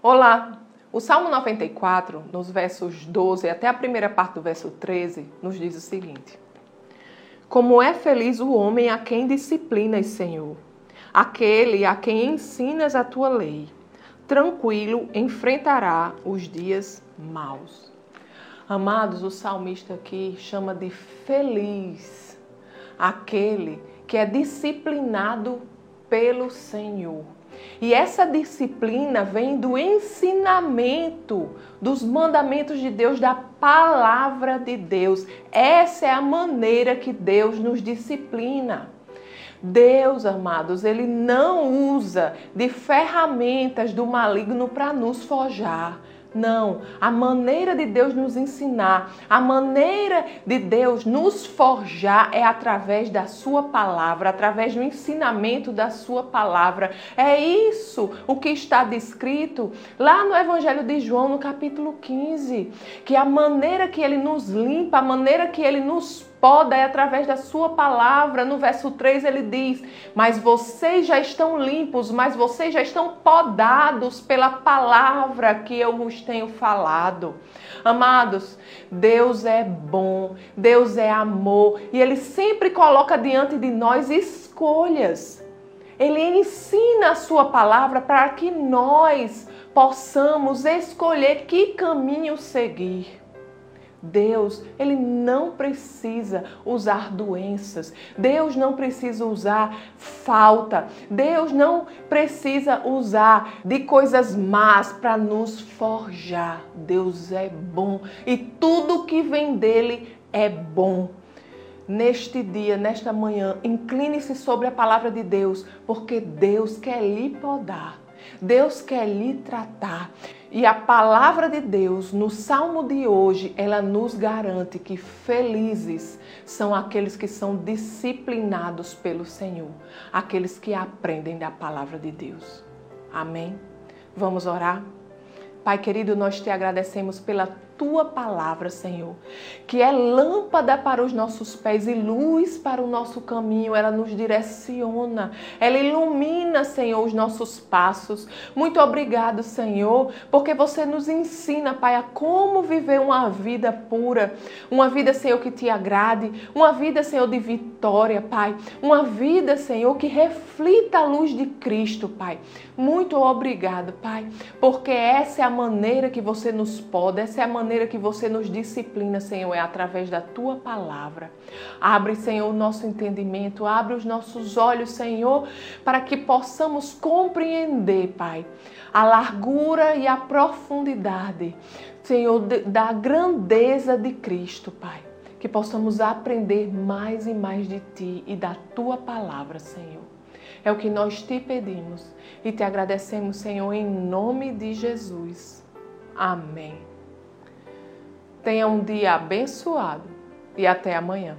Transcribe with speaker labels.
Speaker 1: Olá! O Salmo 94, nos versos 12 até a primeira parte do verso 13, nos diz o seguinte: Como é feliz o homem a quem disciplinas, Senhor, aquele a quem ensinas a tua lei. Tranquilo enfrentará os dias maus. Amados, o salmista aqui chama de feliz aquele que é disciplinado pelo Senhor. E essa disciplina vem do ensinamento dos mandamentos de Deus, da palavra de Deus. Essa é a maneira que Deus nos disciplina. Deus, amados, ele não usa de ferramentas do maligno para nos forjar. Não, a maneira de Deus nos ensinar, a maneira de Deus nos forjar é através da Sua palavra, através do ensinamento da Sua palavra. É isso o que está descrito lá no Evangelho de João, no capítulo 15, que a maneira que Ele nos limpa, a maneira que Ele nos poda é através da sua palavra. No verso 3 ele diz: Mas vocês já estão limpos, mas vocês já estão podados pela palavra que eu vos tenho falado. Amados, Deus é bom, Deus é amor e Ele sempre coloca diante de nós escolhas. Ele ensina a sua palavra para que nós possamos escolher que caminho seguir. Deus, ele não precisa usar doenças. Deus não precisa usar falta. Deus não precisa usar de coisas más para nos forjar. Deus é bom e tudo que vem dele é bom. Neste dia, nesta manhã, incline-se sobre a palavra de Deus, porque Deus quer lhe podar. Deus quer lhe tratar. E a palavra de Deus, no salmo de hoje, ela nos garante que felizes são aqueles que são disciplinados pelo Senhor, aqueles que aprendem da palavra de Deus. Amém? Vamos orar? Pai querido, nós te agradecemos pela tua palavra, Senhor, que é lâmpada para os nossos pés e luz para o nosso caminho. Ela nos direciona, ela ilumina, Senhor, os nossos passos. Muito obrigado, Senhor, porque você nos ensina, Pai, a como viver uma vida pura, uma vida, Senhor, que te agrade, uma vida, Senhor, de vitória, Pai, uma vida, Senhor, que reflita a luz de Cristo, Pai. Muito obrigado, Pai, porque essa é a maneira que você nos pode, essa é a maneira que você nos disciplina, Senhor, é através da tua palavra. Abre, Senhor, o nosso entendimento, abre os nossos olhos, Senhor, para que possamos compreender, Pai, a largura e a profundidade, Senhor, da grandeza de Cristo, Pai. Que possamos aprender mais e mais de Ti e da Tua palavra, Senhor. É o que nós te pedimos e te agradecemos, Senhor, em nome de Jesus. Amém. Tenha um dia abençoado e até amanhã.